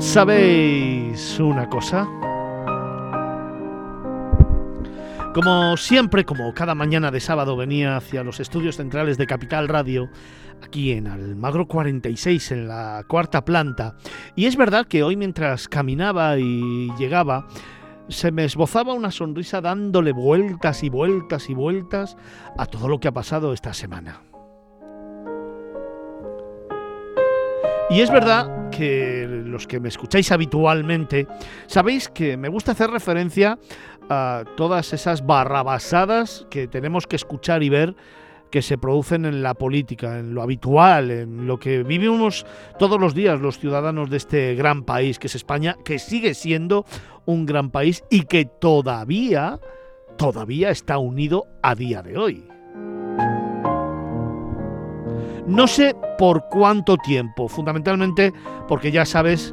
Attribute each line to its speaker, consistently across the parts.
Speaker 1: ¿Sabéis una cosa? Como siempre, como cada mañana de sábado venía hacia los estudios centrales de Capital Radio, aquí en Almagro 46, en la cuarta planta, y es verdad que hoy mientras caminaba y llegaba, se me esbozaba una sonrisa dándole vueltas y vueltas y vueltas a todo lo que ha pasado esta semana. Y es verdad que los que me escucháis habitualmente sabéis que me gusta hacer referencia a todas esas barrabasadas que tenemos que escuchar y ver que se producen en la política, en lo habitual, en lo que vivimos todos los días los ciudadanos de este gran país que es España, que sigue siendo un gran país y que todavía, todavía está unido a día de hoy. No sé por cuánto tiempo, fundamentalmente porque ya sabes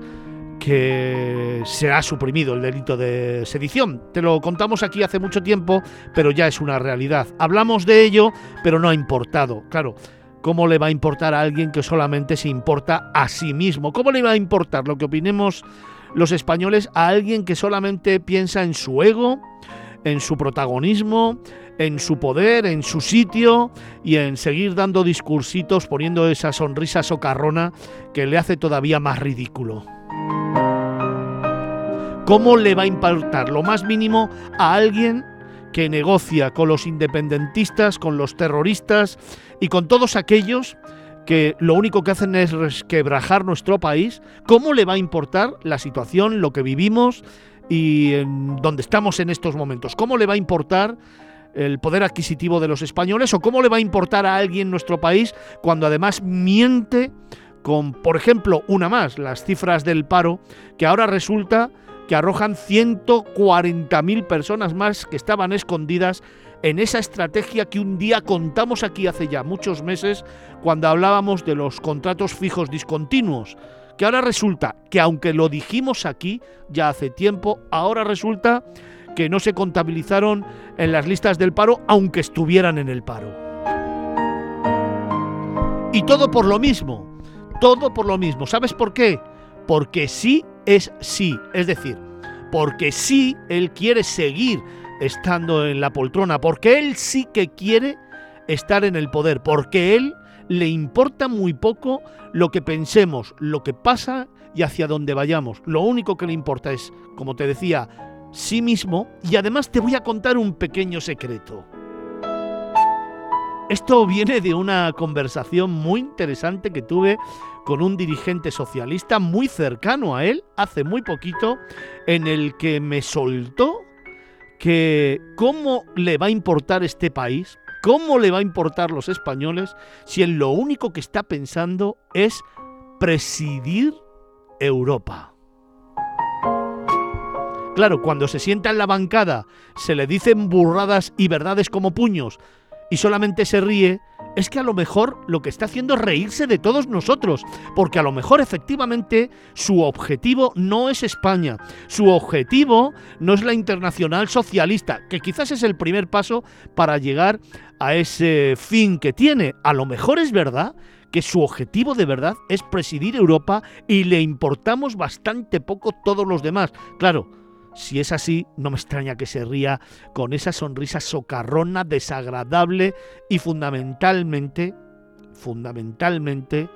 Speaker 1: que se ha suprimido el delito de sedición. Te lo contamos aquí hace mucho tiempo, pero ya es una realidad. Hablamos de ello, pero no ha importado. Claro, ¿cómo le va a importar a alguien que solamente se importa a sí mismo? ¿Cómo le va a importar lo que opinemos los españoles a alguien que solamente piensa en su ego, en su protagonismo, en su poder, en su sitio y en seguir dando discursitos poniendo esa sonrisa socarrona que le hace todavía más ridículo. ¿Cómo le va a importar lo más mínimo a alguien que negocia con los independentistas, con los terroristas y con todos aquellos que lo único que hacen es resquebrajar nuestro país? ¿Cómo le va a importar la situación, lo que vivimos y en donde estamos en estos momentos? ¿Cómo le va a importar el poder adquisitivo de los españoles o cómo le va a importar a alguien nuestro país cuando además miente con, por ejemplo, una más, las cifras del paro, que ahora resulta que arrojan 140.000 personas más que estaban escondidas en esa estrategia que un día contamos aquí hace ya muchos meses cuando hablábamos de los contratos fijos discontinuos, que ahora resulta que aunque lo dijimos aquí ya hace tiempo, ahora resulta que no se contabilizaron en las listas del paro aunque estuvieran en el paro. Y todo por lo mismo, todo por lo mismo. ¿Sabes por qué? Porque sí es sí, es decir, porque sí él quiere seguir estando en la poltrona, porque él sí que quiere estar en el poder, porque él le importa muy poco lo que pensemos, lo que pasa y hacia dónde vayamos. Lo único que le importa es, como te decía, sí mismo y además te voy a contar un pequeño secreto. Esto viene de una conversación muy interesante que tuve con un dirigente socialista muy cercano a él hace muy poquito, en el que me soltó que cómo le va a importar este país, cómo le va a importar los españoles si él lo único que está pensando es presidir Europa. Claro, cuando se sienta en la bancada, se le dicen burradas y verdades como puños y solamente se ríe, es que a lo mejor lo que está haciendo es reírse de todos nosotros, porque a lo mejor efectivamente su objetivo no es España, su objetivo no es la internacional socialista, que quizás es el primer paso para llegar a ese fin que tiene. A lo mejor es verdad que su objetivo de verdad es presidir Europa y le importamos bastante poco todos los demás. Claro, si es así, no me extraña que se ría con esa sonrisa socarrona, desagradable y fundamentalmente, fundamentalmente,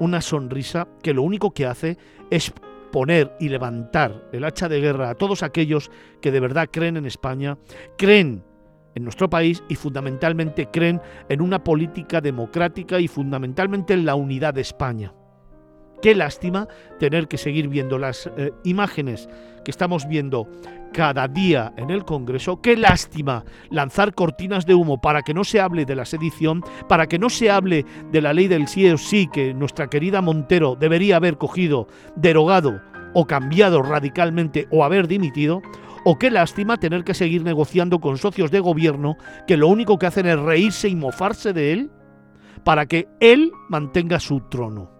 Speaker 1: una sonrisa que lo único que hace es poner y levantar el hacha de guerra a todos aquellos que de verdad creen en España, creen en nuestro país y fundamentalmente creen en una política democrática y fundamentalmente en la unidad de España. Qué lástima tener que seguir viendo las eh, imágenes que estamos viendo cada día en el Congreso. Qué lástima lanzar cortinas de humo para que no se hable de la sedición, para que no se hable de la ley del sí o sí que nuestra querida Montero debería haber cogido, derogado o cambiado radicalmente o haber dimitido. O qué lástima tener que seguir negociando con socios de gobierno que lo único que hacen es reírse y mofarse de él para que él mantenga su trono.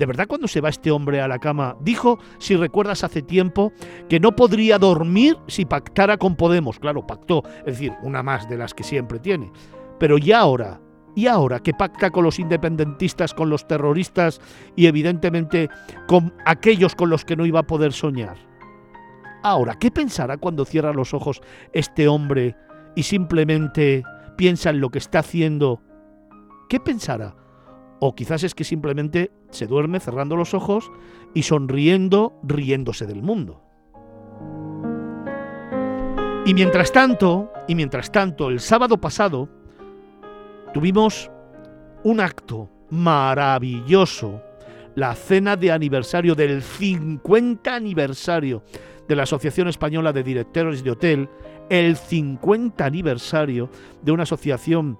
Speaker 1: ¿De verdad cuando se va este hombre a la cama? Dijo, si recuerdas hace tiempo, que no podría dormir si pactara con Podemos. Claro, pactó, es decir, una más de las que siempre tiene. Pero ya ahora, Y ahora que pacta con los independentistas, con los terroristas y evidentemente con aquellos con los que no iba a poder soñar. Ahora, ¿qué pensará cuando cierra los ojos este hombre y simplemente piensa en lo que está haciendo? ¿Qué pensará? O quizás es que simplemente se duerme cerrando los ojos y sonriendo, riéndose del mundo. Y mientras tanto, y mientras tanto, el sábado pasado tuvimos un acto maravilloso, la cena de aniversario del 50 aniversario de la Asociación Española de Directores de Hotel, el 50 aniversario de una asociación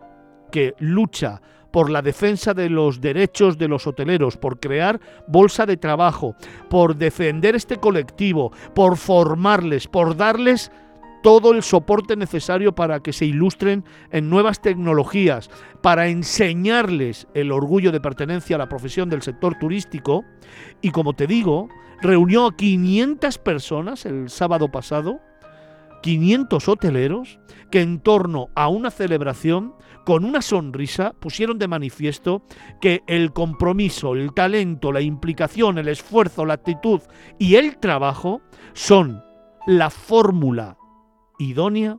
Speaker 1: que lucha por la defensa de los derechos de los hoteleros, por crear bolsa de trabajo, por defender este colectivo, por formarles, por darles todo el soporte necesario para que se ilustren en nuevas tecnologías, para enseñarles el orgullo de pertenencia a la profesión del sector turístico. Y como te digo, reunió a 500 personas el sábado pasado, 500 hoteleros, que en torno a una celebración, con una sonrisa, pusieron de manifiesto que el compromiso, el talento, la implicación, el esfuerzo, la actitud y el trabajo son la fórmula idónea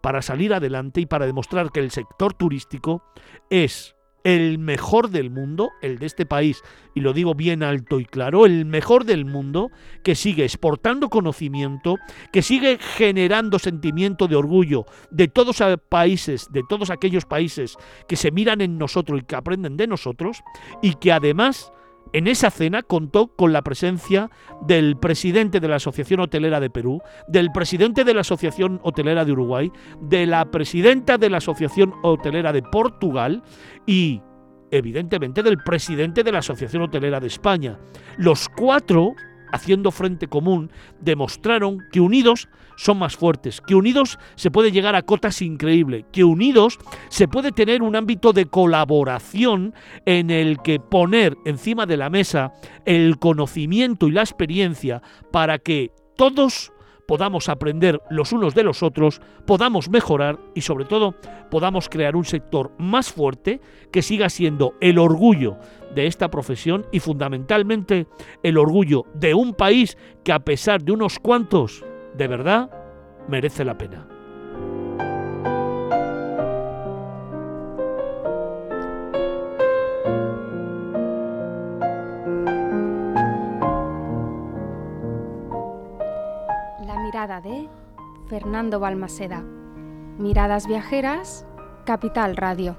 Speaker 1: para salir adelante y para demostrar que el sector turístico es el mejor del mundo, el de este país, y lo digo bien alto y claro, el mejor del mundo, que sigue exportando conocimiento, que sigue generando sentimiento de orgullo de todos países, de todos aquellos países que se miran en nosotros y que aprenden de nosotros, y que además en esa cena contó con la presencia del presidente de la Asociación Hotelera de Perú, del presidente de la Asociación Hotelera de Uruguay, de la presidenta de la Asociación Hotelera de Portugal y, evidentemente, del presidente de la Asociación Hotelera de España. Los cuatro haciendo frente común, demostraron que unidos son más fuertes, que unidos se puede llegar a cotas increíbles, que unidos se puede tener un ámbito de colaboración en el que poner encima de la mesa el conocimiento y la experiencia para que todos podamos aprender los unos de los otros, podamos mejorar y sobre todo podamos crear un sector más fuerte que siga siendo el orgullo de esta profesión y fundamentalmente el orgullo de un país que a pesar de unos cuantos, de verdad, merece la pena.
Speaker 2: De Fernando Balmaseda. Miradas Viajeras, Capital Radio.